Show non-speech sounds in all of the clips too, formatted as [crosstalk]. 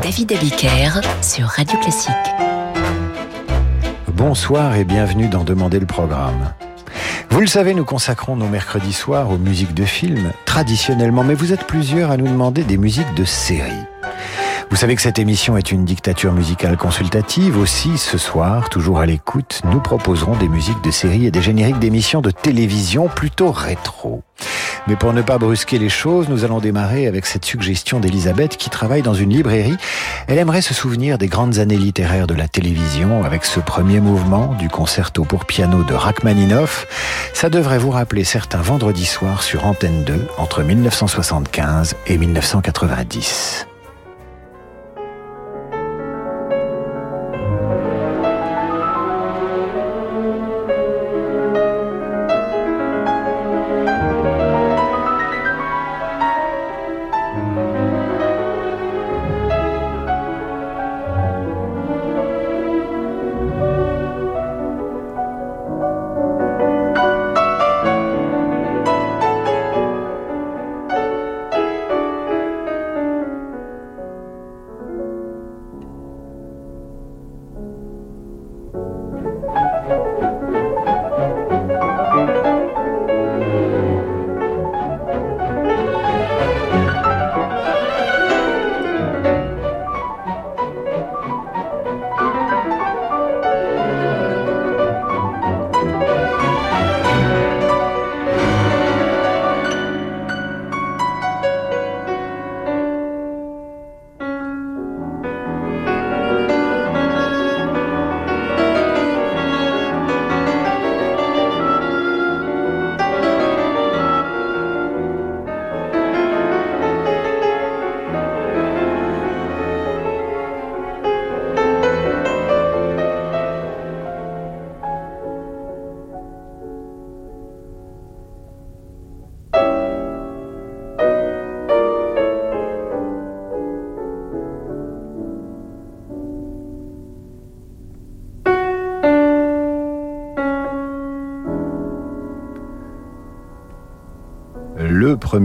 David Abiker sur Radio Classique. Bonsoir et bienvenue dans Demander le programme. Vous le savez, nous consacrons nos mercredis soirs aux musiques de films, traditionnellement, mais vous êtes plusieurs à nous demander des musiques de séries. Vous savez que cette émission est une dictature musicale consultative. Aussi, ce soir, toujours à l'écoute, nous proposerons des musiques de séries et des génériques d'émissions de télévision plutôt rétro. Mais pour ne pas brusquer les choses, nous allons démarrer avec cette suggestion d'Elisabeth qui travaille dans une librairie. Elle aimerait se souvenir des grandes années littéraires de la télévision avec ce premier mouvement du concerto pour piano de Rachmaninoff. Ça devrait vous rappeler certains vendredis soirs sur Antenne 2 entre 1975 et 1990.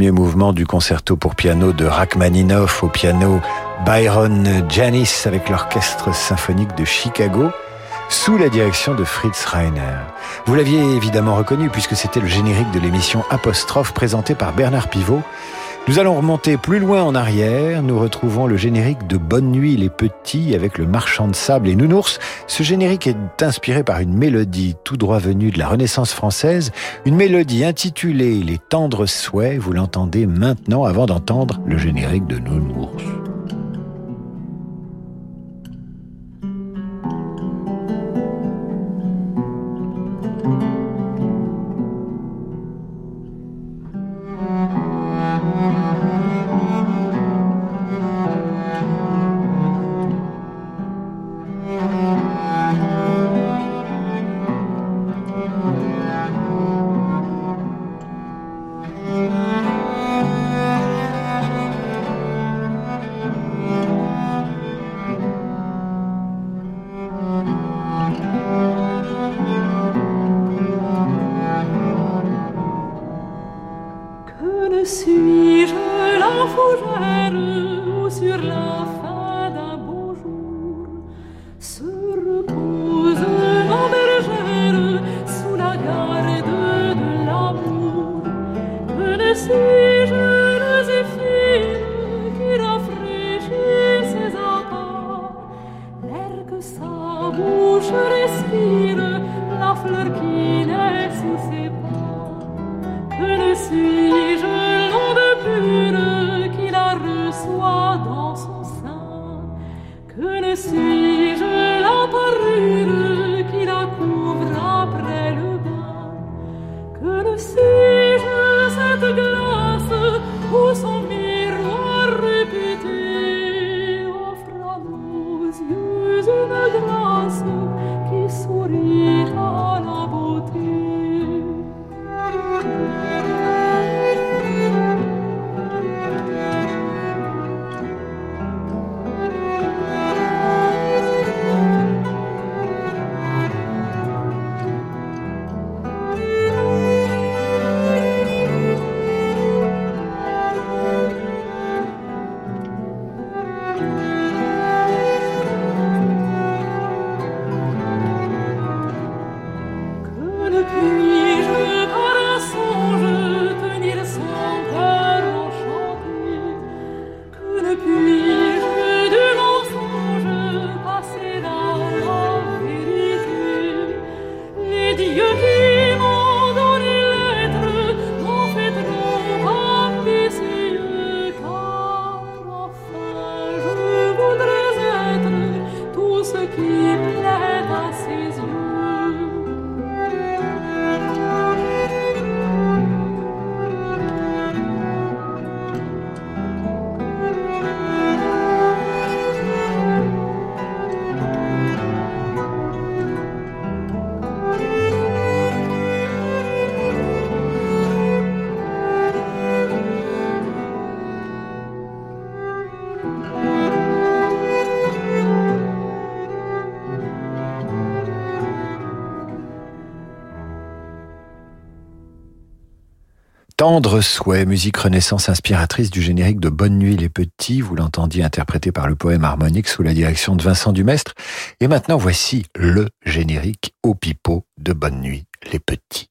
Mouvement du concerto pour piano de Rachmaninoff au piano Byron Janis avec l'orchestre symphonique de Chicago sous la direction de Fritz Reiner. Vous l'aviez évidemment reconnu puisque c'était le générique de l'émission Apostrophe présentée par Bernard Pivot nous allons remonter plus loin en arrière. Nous retrouvons le générique de Bonne Nuit les Petits avec le marchand de sable et Nounours. Ce générique est inspiré par une mélodie tout droit venue de la Renaissance française, une mélodie intitulée Les tendres souhaits. Vous l'entendez maintenant avant d'entendre le générique de Nounours. Tendre souhait, musique renaissance inspiratrice du générique de Bonne Nuit les Petits, vous l'entendiez interprété par le poème harmonique sous la direction de Vincent Dumestre. Et maintenant voici le générique au pipeau de Bonne Nuit les Petits.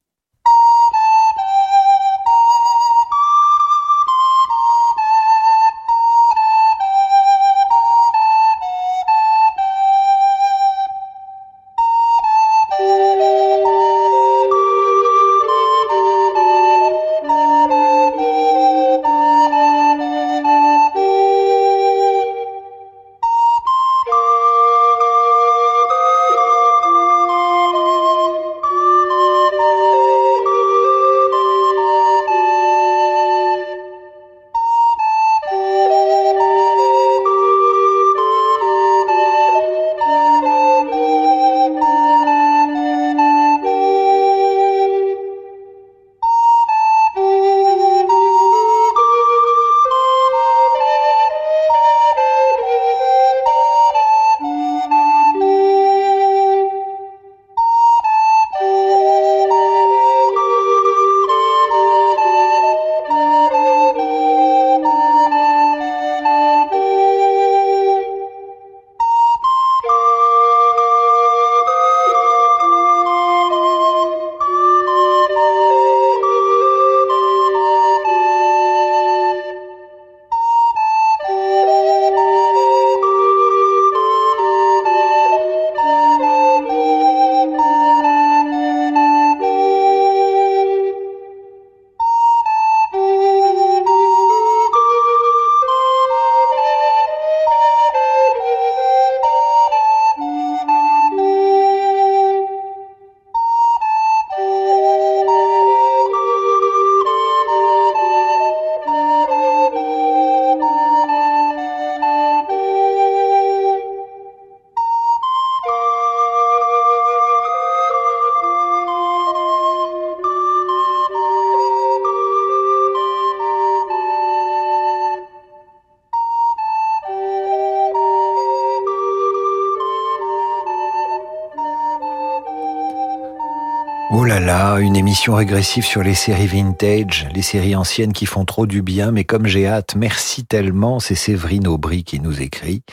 Une émission régressive sur les séries vintage, les séries anciennes qui font trop du bien, mais comme j'ai hâte, merci tellement, c'est Séverine Aubry qui nous écrit.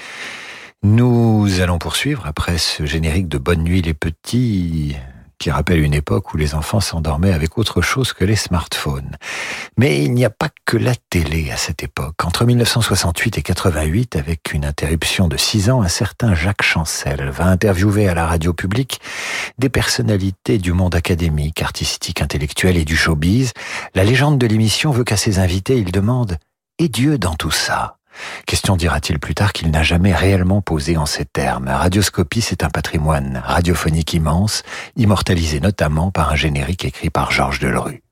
Nous allons poursuivre après ce générique de Bonne Nuit les Petits, qui rappelle une époque où les enfants s'endormaient avec autre chose que les smartphones. Mais il n'y a pas que la télé à cette époque. Entre 1968 et 88, avec une interruption de six ans, un certain Jacques Chancel va interviewer à la radio publique des personnalités du monde académique, artistique, intellectuel et du showbiz. La légende de l'émission veut qu'à ses invités, il demande « Et Dieu dans tout ça ?» Question dira-t-il plus tard qu'il n'a jamais réellement posé en ces termes. Radioscopie, c'est un patrimoine radiophonique immense, immortalisé notamment par un générique écrit par Georges Delerue.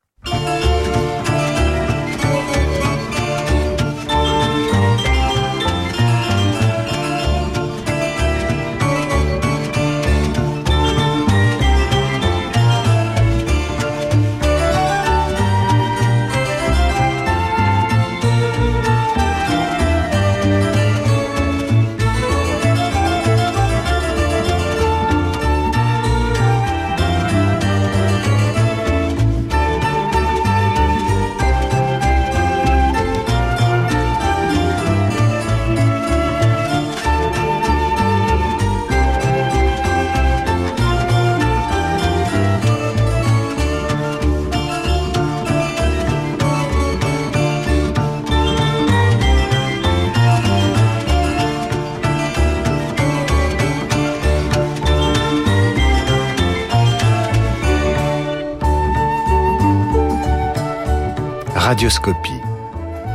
Radioscopie.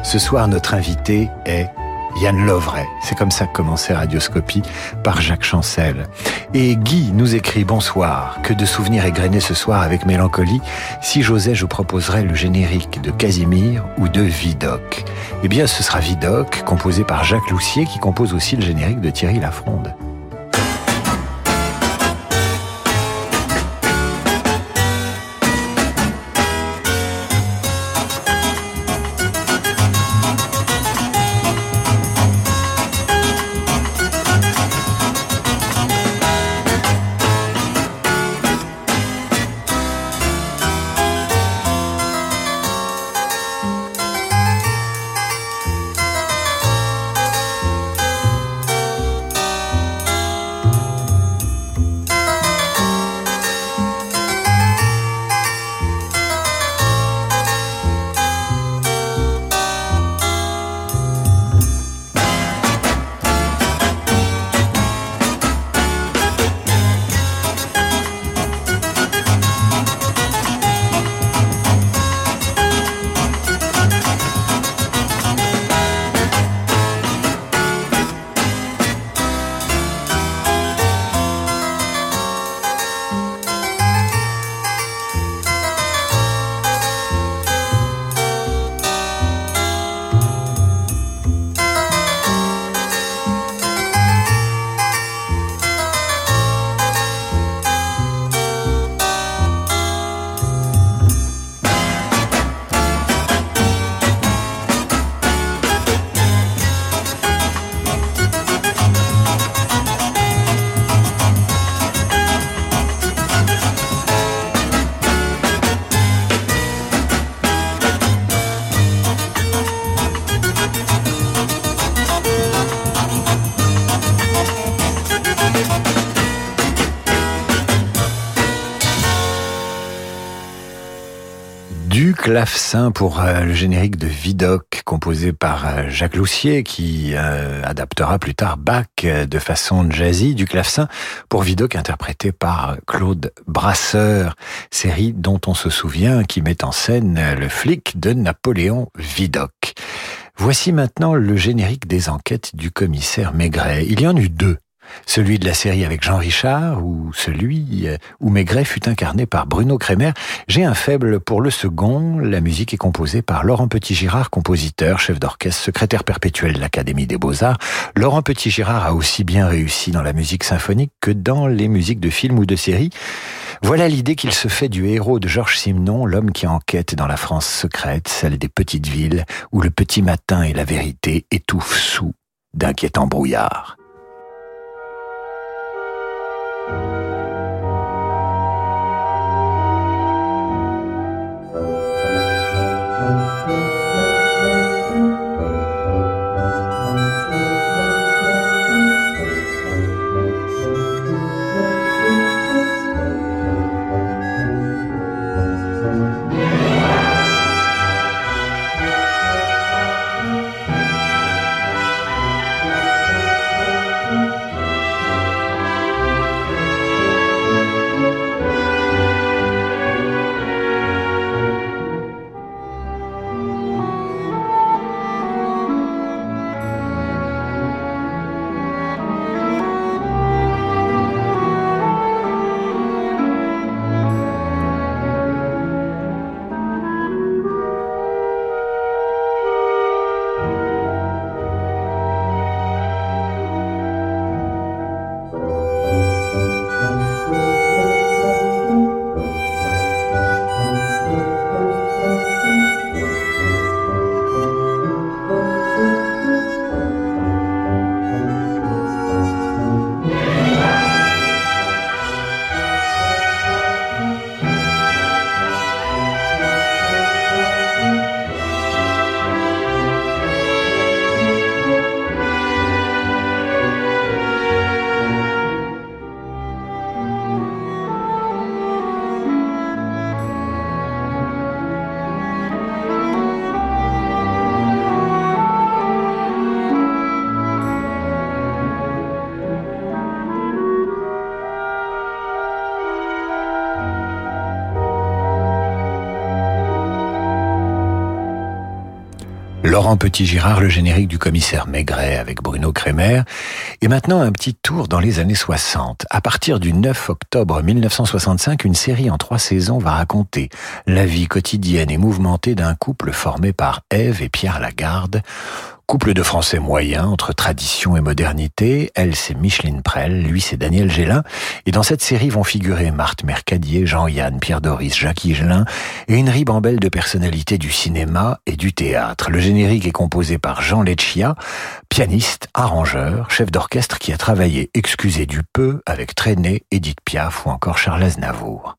Ce soir, notre invité est Yann Lovray. C'est comme ça que commençait Radioscopie par Jacques Chancel. Et Guy nous écrit Bonsoir. Que de souvenirs égrenés ce soir avec mélancolie. Si j'osais, je proposerais le générique de Casimir ou de Vidocq. Eh bien, ce sera Vidocq, composé par Jacques Loussier, qui compose aussi le générique de Thierry Lafronde. Pour euh, le générique de Vidocq, composé par euh, Jacques Loussier, qui euh, adaptera plus tard Bach de façon jazzy, du clavecin pour Vidocq interprété par Claude Brasseur, série dont on se souvient qui met en scène le flic de Napoléon Vidocq. Voici maintenant le générique des enquêtes du commissaire Maigret. Il y en eut deux. Celui de la série avec Jean Richard ou celui euh, où Maigret fut incarné par Bruno Kremer. J'ai un faible pour le second. La musique est composée par Laurent Petit-Girard, compositeur, chef d'orchestre, secrétaire perpétuel de l'Académie des Beaux-Arts. Laurent Petit-Girard a aussi bien réussi dans la musique symphonique que dans les musiques de films ou de séries. Voilà l'idée qu'il se fait du héros de Georges Simenon, l'homme qui enquête dans la France secrète, celle des petites villes, où le petit matin et la vérité étouffent sous d'inquiétants brouillards. thank you Petit-Girard, le générique du commissaire Maigret avec Bruno Kremer. Et maintenant, un petit tour dans les années 60. À partir du 9 octobre 1965, une série en trois saisons va raconter la vie quotidienne et mouvementée d'un couple formé par Ève et Pierre Lagarde Couple de Français moyens entre tradition et modernité. Elle, c'est Micheline Prel, lui, c'est Daniel Gélin. Et dans cette série vont figurer Marthe Mercadier, Jean-Yann, Pierre Doris, Jacques Higelin et une ribambelle de personnalités du cinéma et du théâtre. Le générique est composé par Jean Leccia, pianiste, arrangeur, chef d'orchestre qui a travaillé, excusez du peu, avec Trenet, Edith Piaf ou encore Charles Aznavour.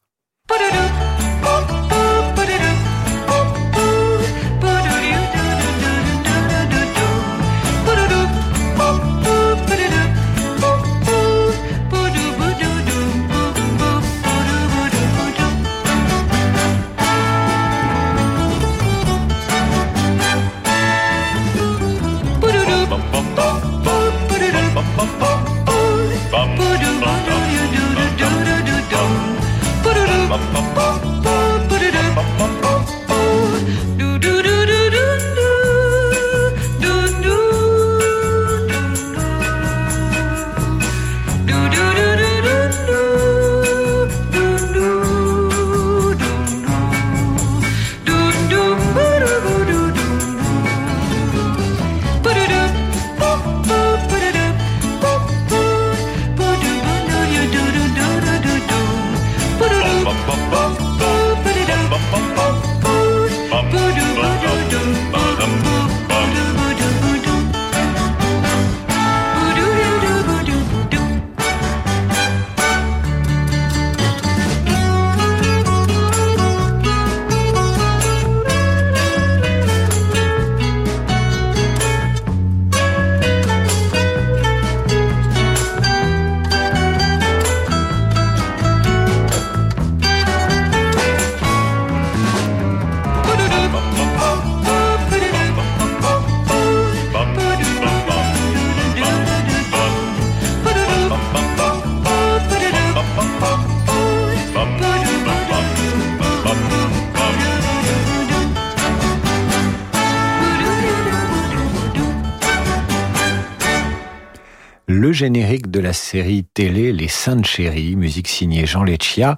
Générique de la série télé Les Saintes Chéries, musique signée Jean Leccia.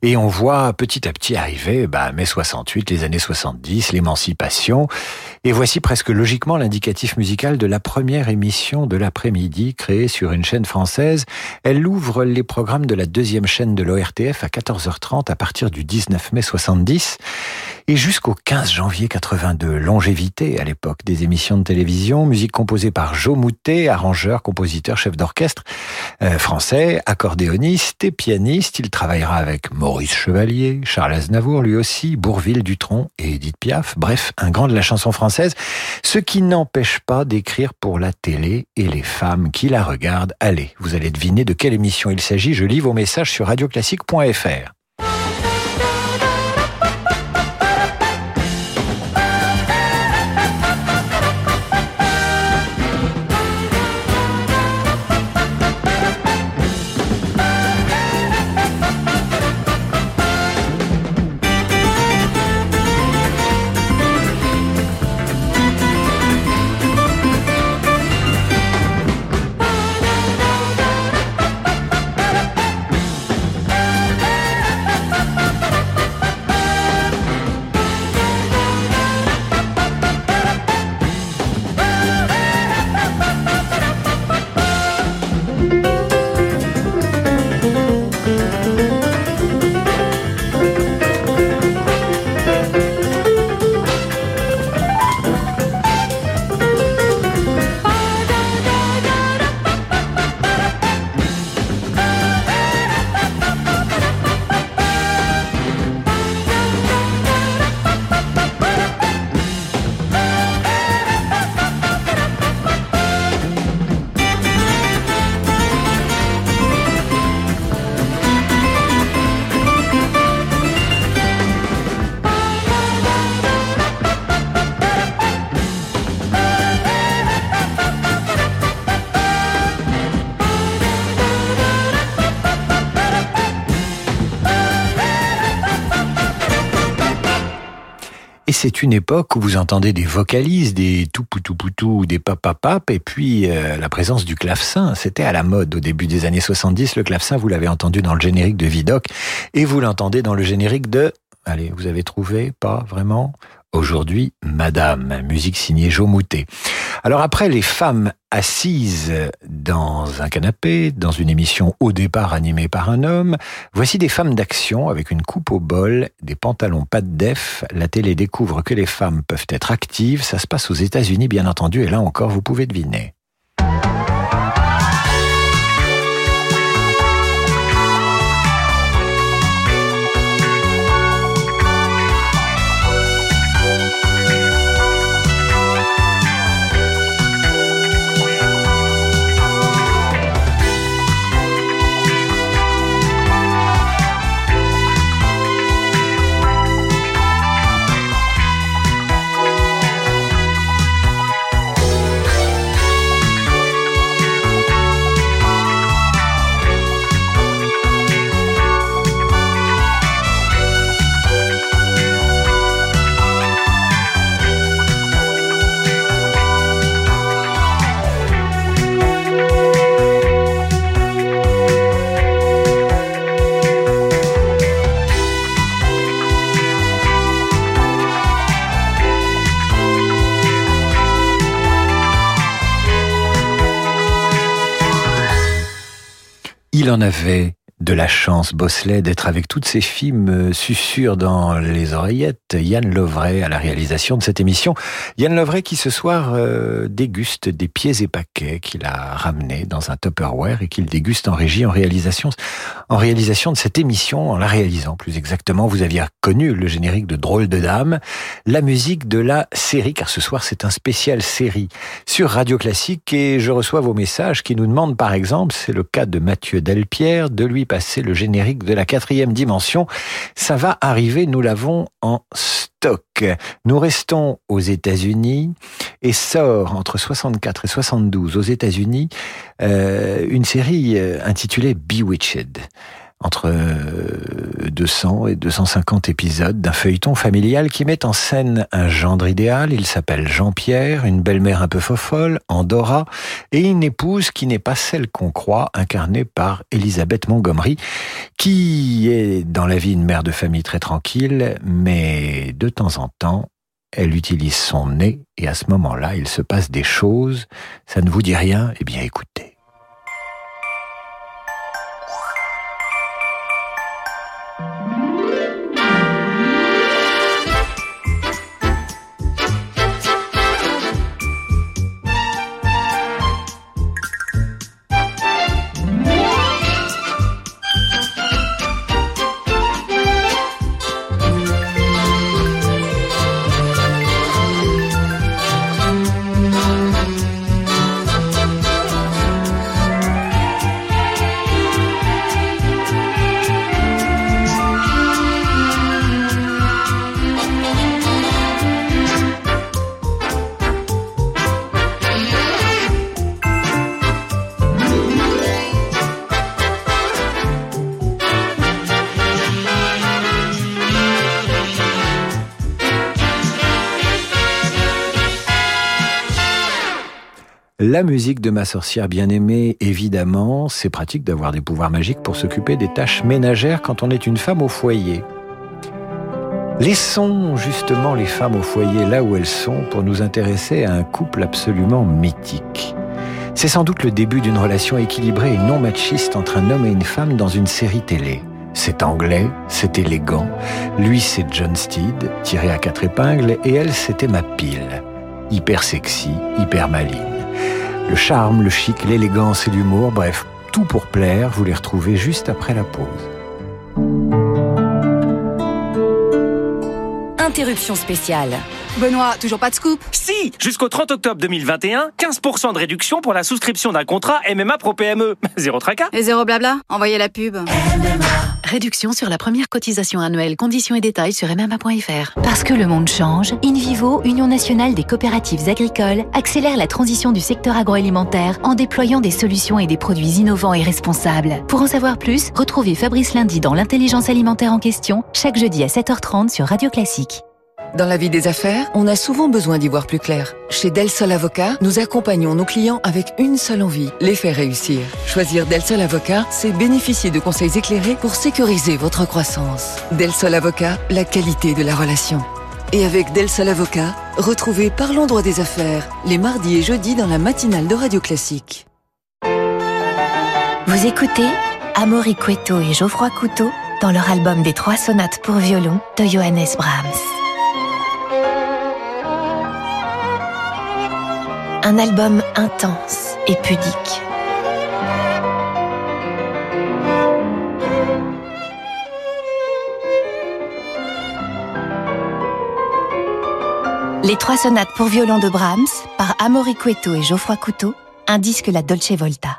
Et on voit petit à petit arriver bah, mai 68, les années 70, l'émancipation. Et voici presque logiquement l'indicatif musical de la première émission de l'après-midi créée sur une chaîne française. Elle ouvre les programmes de la deuxième chaîne de l'ORTF à 14h30 à partir du 19 mai 70 et jusqu'au 15 janvier 82. Longévité à l'époque des émissions de télévision, musique composée par Joe Moutet, arrangeur, compositeur, chef d'orchestre euh, français, accordéoniste et pianiste. Il travaillera avec Maurice Chevalier, Charles Aznavour lui aussi, Bourville Dutronc et Edith Piaf. Bref, un grand de la chanson française, ce qui n'empêche pas d'écrire pour la télé et les femmes qui la regardent. Allez, vous allez deviner de quelle émission il s'agit. Je lis vos messages sur radioclassique.fr. c'est une époque où vous entendez des vocalises, des tout poutou poutou, des papapap, et puis euh, la présence du clavecin. C'était à la mode au début des années 70. Le clavecin, vous l'avez entendu dans le générique de Vidocq, et vous l'entendez dans le générique de... Allez, vous avez trouvé Pas vraiment? Aujourd'hui, Madame, musique signée Jo Moutet. Alors après les femmes assises dans un canapé, dans une émission au départ animée par un homme, voici des femmes d'action avec une coupe au bol, des pantalons pas de def. La télé découvre que les femmes peuvent être actives. Ça se passe aux États-Unis, bien entendu, et là encore, vous pouvez deviner. En avait de la chance, Bosley, d'être avec toutes ces filles me susurrent dans les oreillettes. Yann Lovray à la réalisation de cette émission. Yann Lovray qui ce soir euh, déguste des pieds et paquets qu'il a ramenés dans un Tupperware et qu'il déguste en régie, en réalisation, en réalisation de cette émission, en la réalisant plus exactement. Vous aviez connu le générique de Drôle de Dame, la musique de la série, car ce soir c'est un spécial série sur Radio Classique et je reçois vos messages qui nous demandent par exemple, c'est le cas de Mathieu Delpierre, de lui passer le générique de la quatrième dimension. Ça va arriver, nous l'avons en stock. Nous restons aux États-Unis et sort entre 64 et 72 aux États-Unis euh, une série euh, intitulée Bewitched entre 200 euh, et 250 épisodes d'un feuilleton familial qui met en scène un gendre idéal. Il s'appelle Jean-Pierre, une belle-mère un peu fofolle, Andorra, et une épouse qui n'est pas celle qu'on croit, incarnée par Elisabeth Montgomery, qui est dans la vie une mère de famille très tranquille, mais de temps en temps, elle utilise son nez et à ce moment-là, il se passe des choses. Ça ne vous dit rien? Eh bien, écoutez. La musique de ma sorcière bien-aimée, évidemment, c'est pratique d'avoir des pouvoirs magiques pour s'occuper des tâches ménagères quand on est une femme au foyer. Laissons justement les femmes au foyer là où elles sont pour nous intéresser à un couple absolument mythique. C'est sans doute le début d'une relation équilibrée et non machiste entre un homme et une femme dans une série télé. C'est anglais, c'est élégant. Lui, c'est John Steed, tiré à quatre épingles, et elle, c'était ma pile. Hyper sexy, hyper maligne. Le charme, le chic, l'élégance et l'humour, bref, tout pour plaire, vous les retrouvez juste après la pause. Interruption spéciale. Benoît, toujours pas de scoop? Si Jusqu'au 30 octobre 2021, 15% de réduction pour la souscription d'un contrat MMA Pro PME. [laughs] Zéro tracas. Et zéro blabla? Envoyez la pub. Réduction sur la première cotisation annuelle. Conditions et détails sur MMA.fr. Parce que le monde change, InVivo, Union nationale des coopératives agricoles, accélère la transition du secteur agroalimentaire en déployant des solutions et des produits innovants et responsables. Pour en savoir plus, retrouvez Fabrice Lundi dans l'intelligence alimentaire en question, chaque jeudi à 7h30 sur Radio Classique. Dans la vie des affaires, on a souvent besoin d'y voir plus clair. Chez Del Sol Avocat, nous accompagnons nos clients avec une seule envie, les faire réussir. Choisir Del Sol Avocat, c'est bénéficier de conseils éclairés pour sécuriser votre croissance. Del Sol Avocat, la qualité de la relation. Et avec Del Sol Avocat, retrouvez Parlons droit des affaires, les mardis et jeudis dans la matinale de Radio Classique. Vous écoutez Amaury Cueto et Geoffroy Couteau dans leur album des trois sonates pour violon de Johannes Brahms. Un album intense et pudique. Les trois sonates pour violon de Brahms par Amaury Cueto et Geoffroy Couteau, un disque La Dolce Volta.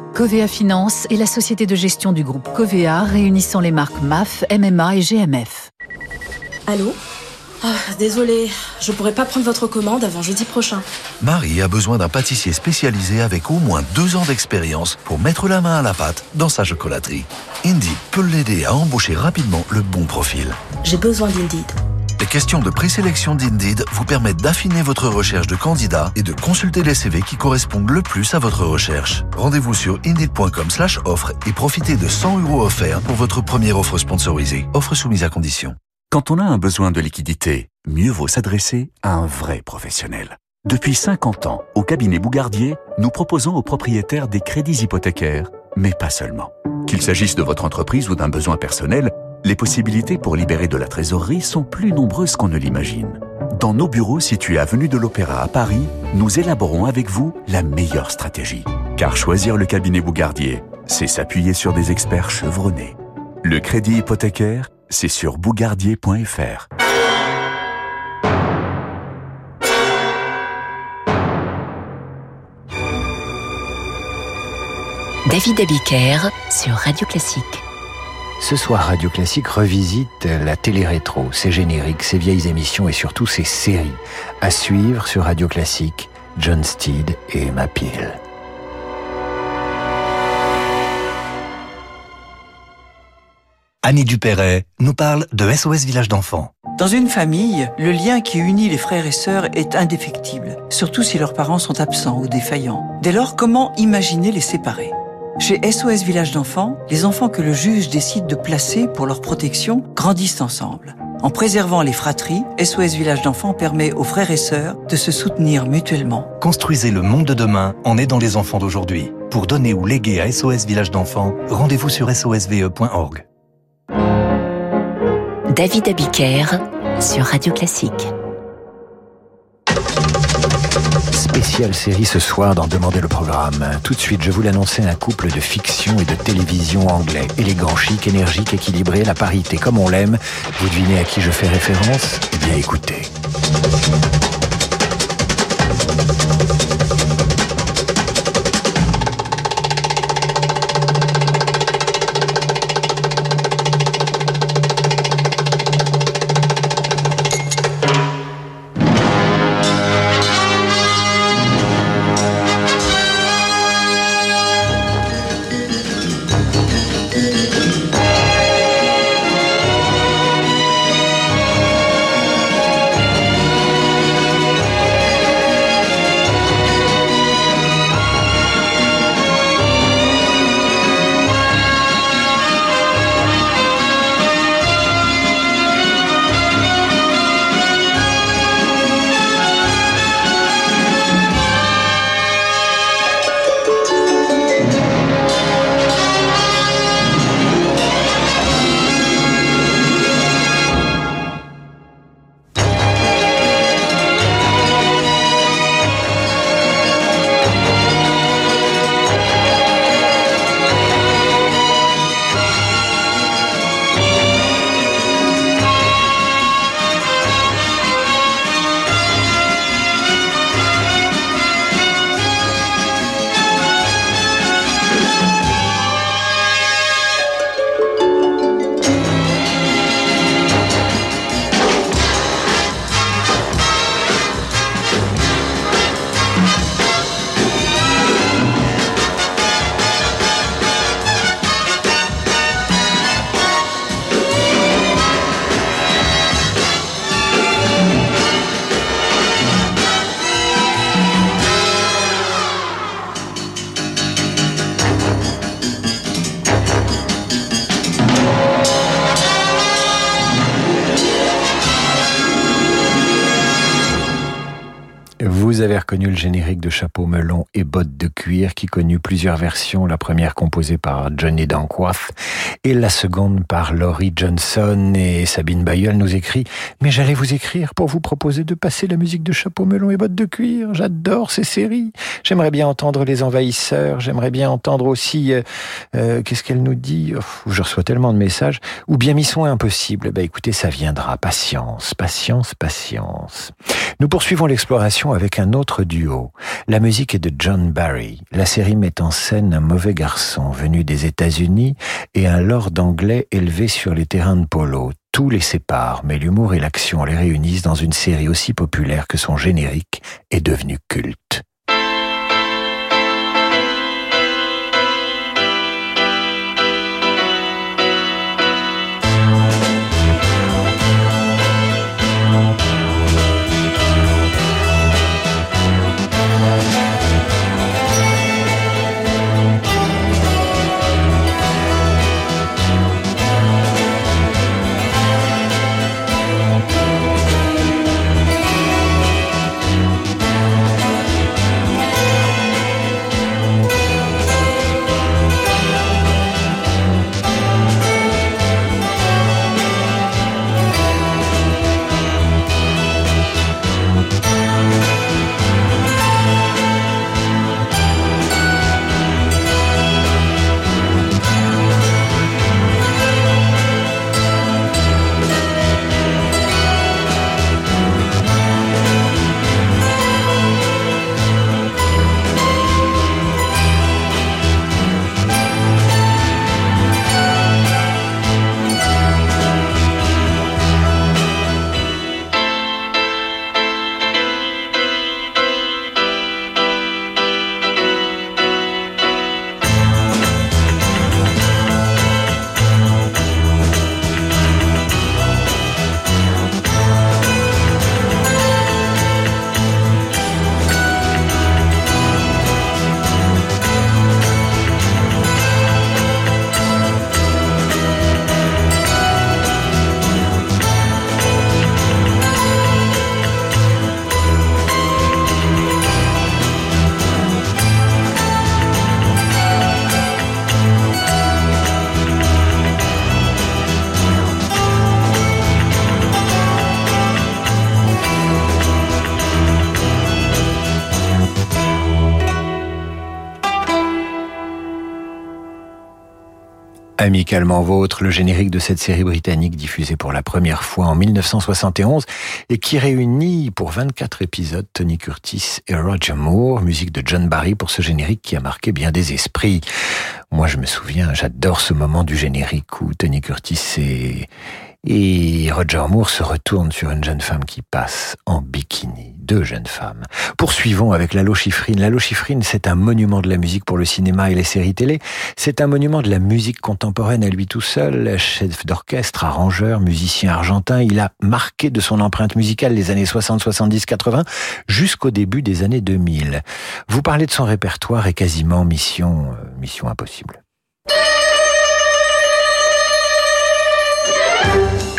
Covea Finance est la société de gestion du groupe Covea réunissant les marques MAF, MMA et GMF. Allô? Ah, Désolé, je pourrais pas prendre votre commande avant jeudi prochain. Marie a besoin d'un pâtissier spécialisé avec au moins deux ans d'expérience pour mettre la main à la pâte dans sa chocolaterie. Indeed peut l'aider à embaucher rapidement le bon profil. J'ai besoin d'Indeed. Questions de présélection d'Indeed vous permettent d'affiner votre recherche de candidats et de consulter les CV qui correspondent le plus à votre recherche. Rendez-vous sur indeed.com/offre et profitez de 100 euros offerts pour votre première offre sponsorisée. Offre soumise à condition. Quand on a un besoin de liquidité, mieux vaut s'adresser à un vrai professionnel. Depuis 50 ans, au cabinet Bougardier, nous proposons aux propriétaires des crédits hypothécaires, mais pas seulement. Qu'il s'agisse de votre entreprise ou d'un besoin personnel, les possibilités pour libérer de la trésorerie sont plus nombreuses qu'on ne l'imagine. Dans nos bureaux situés avenue de l'Opéra à Paris, nous élaborons avec vous la meilleure stratégie. Car choisir le cabinet Bougardier, c'est s'appuyer sur des experts chevronnés. Le crédit hypothécaire, c'est sur bougardier.fr. David Abiker sur Radio Classique. Ce soir, Radio Classique revisite la télé-rétro, ses génériques, ses vieilles émissions et surtout ses séries. À suivre sur Radio Classique, John Steed et Emma Peel. Annie Dupéret nous parle de SOS Village d'enfants. Dans une famille, le lien qui unit les frères et sœurs est indéfectible, surtout si leurs parents sont absents ou défaillants. Dès lors, comment imaginer les séparer? Chez SOS Village d'enfants, les enfants que le juge décide de placer pour leur protection grandissent ensemble. En préservant les fratries, SOS Village d'enfants permet aux frères et sœurs de se soutenir mutuellement. Construisez le monde de demain en aidant les enfants d'aujourd'hui. Pour donner ou léguer à SOS Village d'enfants, rendez-vous sur sosve.org. David Abiker sur Radio Classique. Spéciale série ce soir dans Demander le programme. Tout de suite, je vous l'annonçais, un couple de fiction et de télévision anglais. Élégant, chic, énergique, équilibré, la parité comme on l'aime. Vous devinez à qui je fais référence? Eh bien écoutez. Reconnu le générique de Chapeau melon et bottes de cuir qui connut plusieurs versions, la première composée par Johnny Dankworth et la seconde par Laurie Johnson et Sabine Bayeul nous écrit Mais j'allais vous écrire pour vous proposer de passer la musique de Chapeau melon et bottes de cuir. J'adore ces séries. J'aimerais bien entendre Les Envahisseurs, j'aimerais bien entendre aussi euh, euh, qu'est-ce qu'elle nous dit? Je reçois tellement de messages. Ou bien Mission Impossible. Bah écoutez, ça viendra. Patience, patience, patience. Nous poursuivons l'exploration avec un autre duo. La musique est de John Barry. La série met en scène un mauvais garçon venu des États-Unis et un lord anglais élevé sur les terrains de polo. Tout les sépare, mais l'humour et l'action les réunissent dans une série aussi populaire que son générique est devenu culte. Amicalement vôtre, le générique de cette série britannique diffusée pour la première fois en 1971 et qui réunit pour 24 épisodes Tony Curtis et Roger Moore, musique de John Barry pour ce générique qui a marqué bien des esprits. Moi, je me souviens, j'adore ce moment du générique où Tony Curtis et, et Roger Moore se retournent sur une jeune femme qui passe en bikini. Deux jeunes femmes. Poursuivons avec Lalo Schifrin. Lalo Schifrin, c'est un monument de la musique pour le cinéma et les séries télé. C'est un monument de la musique contemporaine à lui tout seul. Chef d'orchestre, arrangeur, musicien argentin. Il a marqué de son empreinte musicale les années 60, 70, 80 jusqu'au début des années 2000. Vous parlez de son répertoire et quasiment mission, euh, mission impossible. you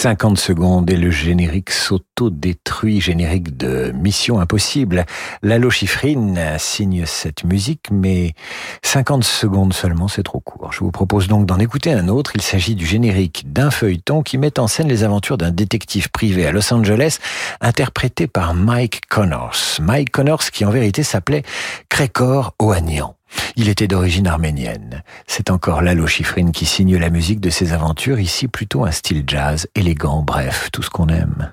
50 secondes et le générique s'auto-détruit, générique de Mission Impossible. Lalo Schifrin signe cette musique, mais 50 secondes seulement, c'est trop court. Je vous propose donc d'en écouter un autre. Il s'agit du générique d'un feuilleton qui met en scène les aventures d'un détective privé à Los Angeles, interprété par Mike Connors. Mike Connors qui en vérité s'appelait Krekor Oanian. Il était d'origine arménienne. C'est encore Lalo qui signe la musique de ses aventures, ici plutôt un style jazz, élégant, bref, tout ce qu'on aime.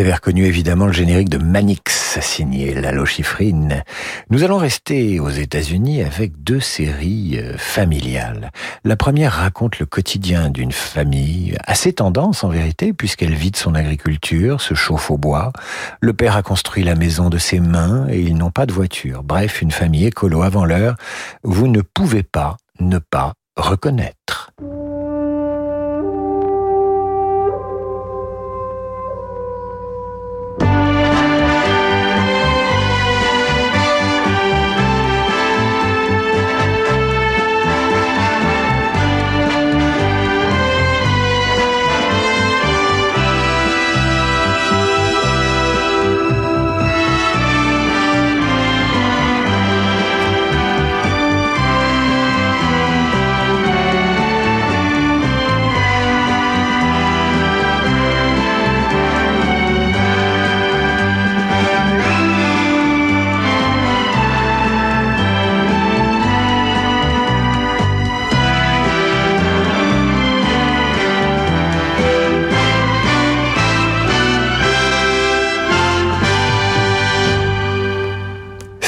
Avez reconnu évidemment le générique de Manix, signé Lalo Schifrin. Nous allons rester aux États-Unis avec deux séries euh, familiales. La première raconte le quotidien d'une famille, assez tendance en vérité, puisqu'elle vit de son agriculture, se chauffe au bois. Le père a construit la maison de ses mains et ils n'ont pas de voiture. Bref, une famille écolo avant l'heure. Vous ne pouvez pas ne pas reconnaître.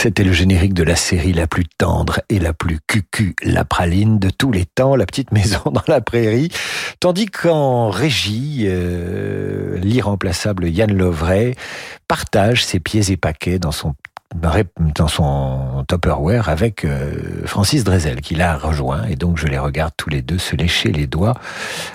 C'était le générique de la série la plus tendre et la plus cucu, la praline de tous les temps, la petite [laughs] maison dans la prairie. Tandis qu'en régie, euh, l'irremplaçable Yann Lovray partage ses pieds et paquets dans son dans son Tupperware avec euh, Francis Drezel qui l'a rejoint et donc je les regarde tous les deux se lécher les doigts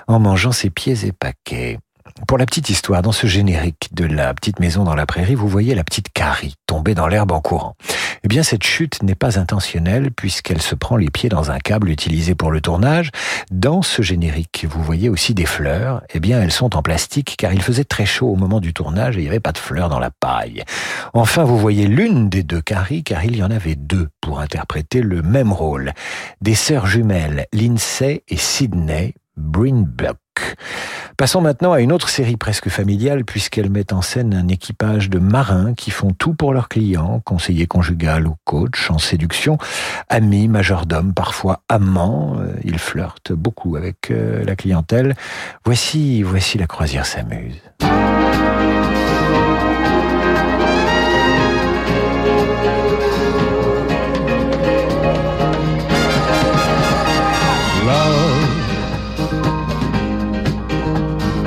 en mangeant ses pieds et paquets. Pour la petite histoire, dans ce générique de la petite maison dans la prairie, vous voyez la petite Carrie tomber dans l'herbe en courant. Eh bien, cette chute n'est pas intentionnelle puisqu'elle se prend les pieds dans un câble utilisé pour le tournage. Dans ce générique, vous voyez aussi des fleurs. Eh bien, elles sont en plastique car il faisait très chaud au moment du tournage et il n'y avait pas de fleurs dans la paille. Enfin, vous voyez l'une des deux Carrie car il y en avait deux pour interpréter le même rôle. Des sœurs jumelles, Lindsay et Sydney Brinbuck. Passons maintenant à une autre série presque familiale puisqu'elle met en scène un équipage de marins qui font tout pour leurs clients, conseillers conjugal ou coach en séduction, amis, majordomes, parfois amants. Euh, ils flirtent beaucoup avec euh, la clientèle. Voici, voici la croisière s'amuse.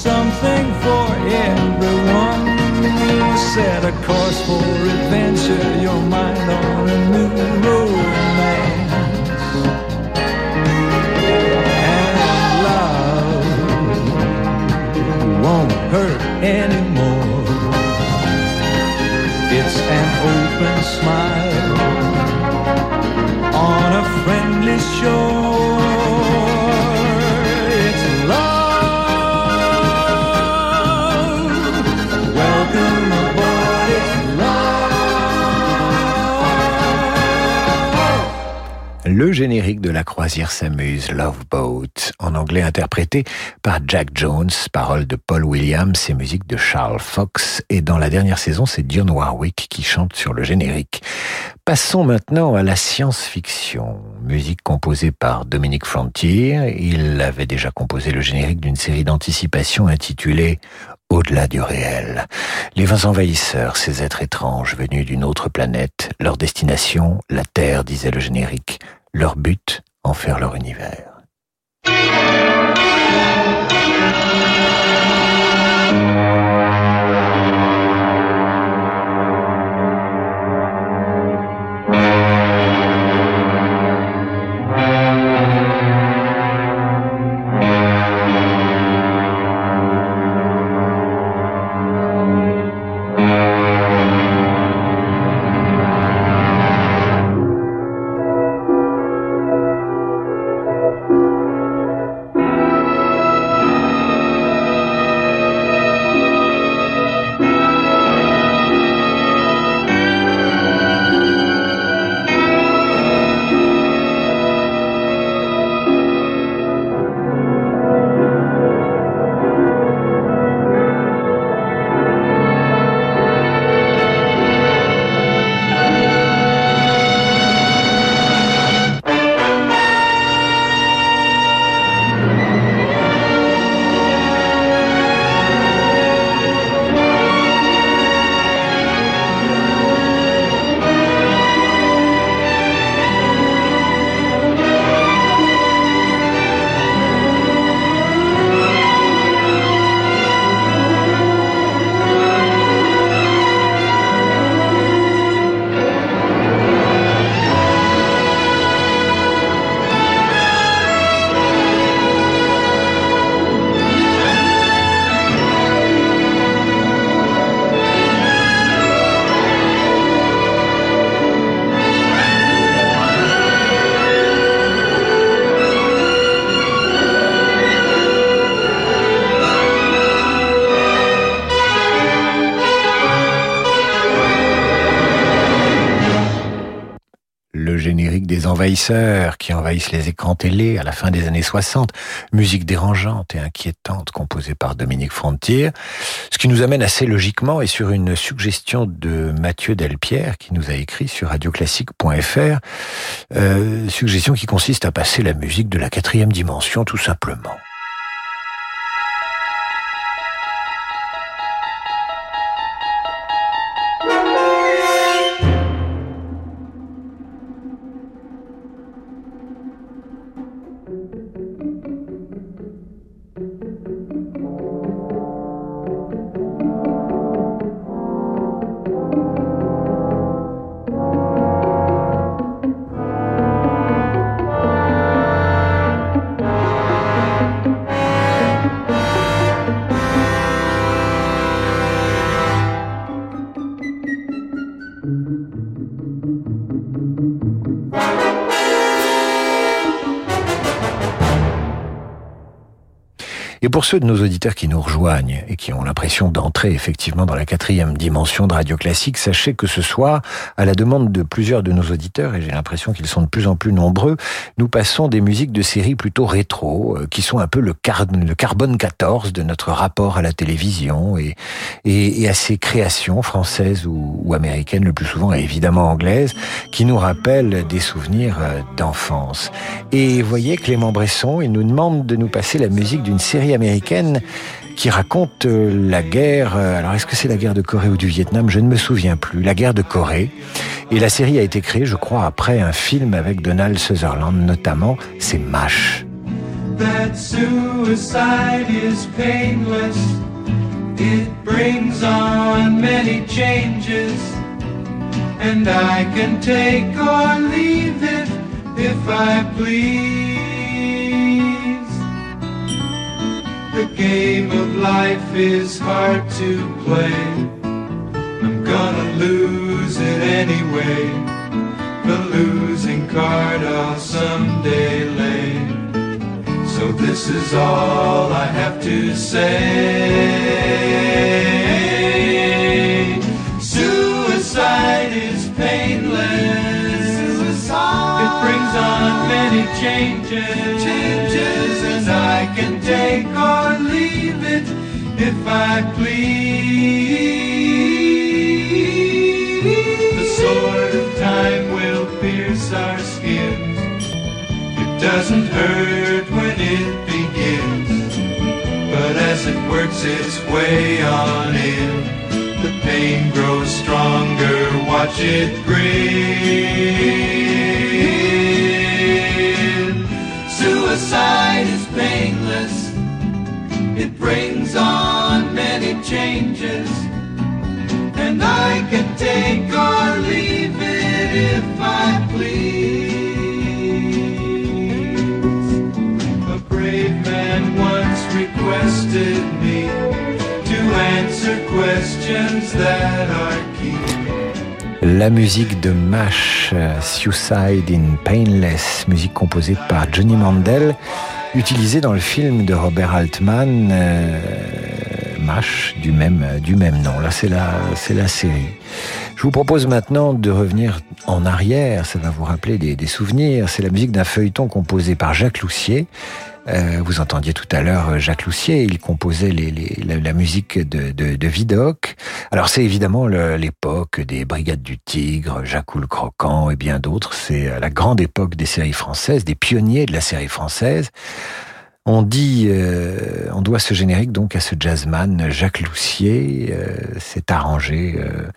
Something for everyone. Set a course for adventure, your mind on a new romance. And love won't hurt anymore. It's an open smile on a friendly shore. Le générique de la croisière s'amuse, Love Boat, en anglais interprété par Jack Jones, paroles de Paul Williams et musique de Charles Fox. Et dans la dernière saison, c'est Dionne Warwick qui chante sur le générique. Passons maintenant à la science-fiction. Musique composée par Dominique Frontier. Il avait déjà composé le générique d'une série d'anticipation intitulée Au-delà du réel. Les vins envahisseurs, ces êtres étranges venus d'une autre planète, leur destination, la Terre, disait le générique. Leur but, en faire leur univers. Qui envahissent les écrans télé à la fin des années 60. Musique dérangeante et inquiétante composée par Dominique Frontier. Ce qui nous amène assez logiquement et sur une suggestion de Mathieu Delpierre qui nous a écrit sur radioclassique.fr. Euh, suggestion qui consiste à passer la musique de la quatrième dimension tout simplement. Pour ceux de nos auditeurs qui nous rejoignent et qui ont l'impression d'entrer effectivement dans la quatrième dimension de Radio Classique, sachez que ce soir, à la demande de plusieurs de nos auditeurs, et j'ai l'impression qu'ils sont de plus en plus nombreux, nous passons des musiques de séries plutôt rétro, euh, qui sont un peu le, car le carbone 14 de notre rapport à la télévision et, à ces créations françaises ou, ou américaines, le plus souvent et évidemment anglaises, qui nous rappellent des souvenirs euh, d'enfance. Et voyez, Clément Bresson, il nous demande de nous passer la musique d'une série américaine qui raconte euh, la guerre. euh, Alors, est-ce que c'est la guerre de Corée ou du Vietnam? Je ne me souviens plus. La guerre de Corée. Et la série a été créée, je crois, après un film avec Donald Sutherland, notamment. C'est MASH. that suicide is painless. It brings on many changes, and I can take or leave it if I please. Life is hard to play. I'm gonna lose it anyway. The losing card I'll someday lay. So this is all I have to say. Suicide is painless. Suicide. It brings on many changes. Changes, I can take or leave it if I please. The sword of time will pierce our skin. It doesn't hurt when it begins, but as it works its way on in, the pain grows stronger. Watch it grin. Suicide. It brings on many changes, and I can take or leave it if I please. A brave man once requested me to answer questions that are key. La musique de MASH, Suicide in Painless, musique composée par Johnny Mandel, utilisée dans le film de Robert Altman, euh, MASH, du même, du même nom. Là, c'est la, c'est la série. Je vous propose maintenant de revenir en arrière, ça va vous rappeler des, des souvenirs. C'est la musique d'un feuilleton composé par Jacques Loussier. Euh, vous entendiez tout à l'heure euh, Jacques Loussier, il composait la, musique de, Vidocq. Alors c'est évidemment l'époque des Brigades du Tigre, Jacques le Croquant et bien d'autres. C'est la grande époque des séries françaises, des pionniers de la série française. On dit, euh, on doit ce générique donc à ce jazzman Jacques Loussier. Euh, c'est arrangé, euh,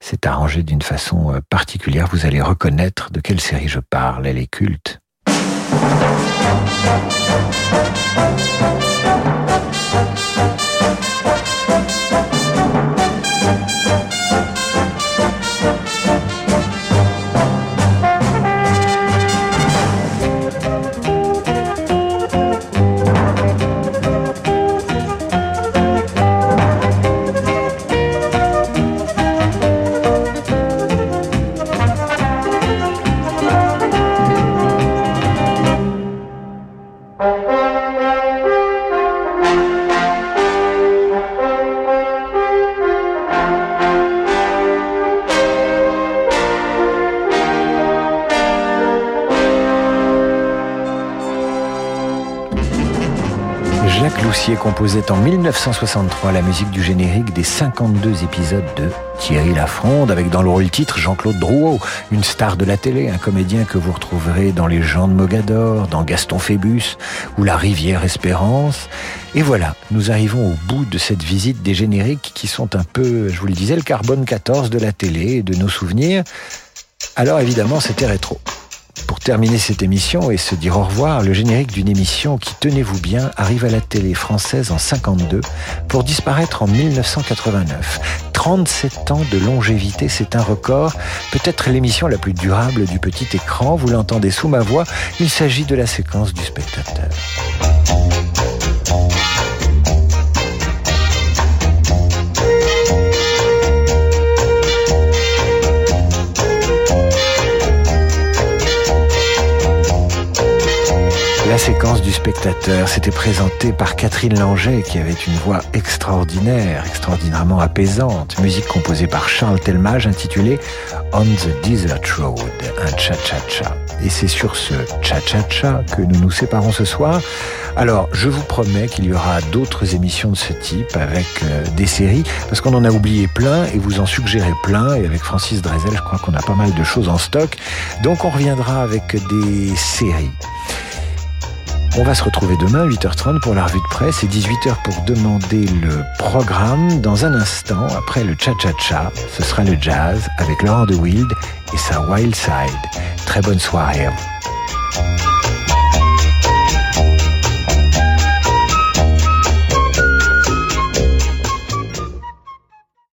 c'est arrangé d'une façon particulière. Vous allez reconnaître de quelle série je parle. Elle est culte. Thank you. Composait en 1963 la musique du générique des 52 épisodes de Thierry Lafronde, avec dans le rôle titre Jean-Claude Drouot, une star de la télé, un comédien que vous retrouverez dans Les gens de Mogador, dans Gaston Phébus ou La Rivière Espérance. Et voilà, nous arrivons au bout de cette visite des génériques qui sont un peu, je vous le disais, le carbone 14 de la télé et de nos souvenirs. Alors évidemment, c'était rétro. Terminer cette émission et se dire au revoir, le générique d'une émission qui, tenez-vous bien, arrive à la télé française en 52 pour disparaître en 1989. 37 ans de longévité, c'est un record, peut-être l'émission la plus durable du petit écran, vous l'entendez sous ma voix, il s'agit de la séquence du spectateur. Séquence du spectateur s'était présentée par Catherine Langer qui avait une voix extraordinaire, extraordinairement apaisante. Musique composée par Charles Telmage intitulée On the Desert Road, un cha-cha-cha. Et c'est sur ce cha-cha-cha que nous nous séparons ce soir. Alors, je vous promets qu'il y aura d'autres émissions de ce type avec euh, des séries, parce qu'on en a oublié plein et vous en suggérez plein. Et avec Francis Drezel, je crois qu'on a pas mal de choses en stock. Donc, on reviendra avec des séries. On va se retrouver demain, 8h30 pour la revue de presse et 18h pour demander le programme. Dans un instant, après le cha-cha-cha, ce sera le jazz avec Laurent de Wild et sa Wild Side. Très bonne soirée.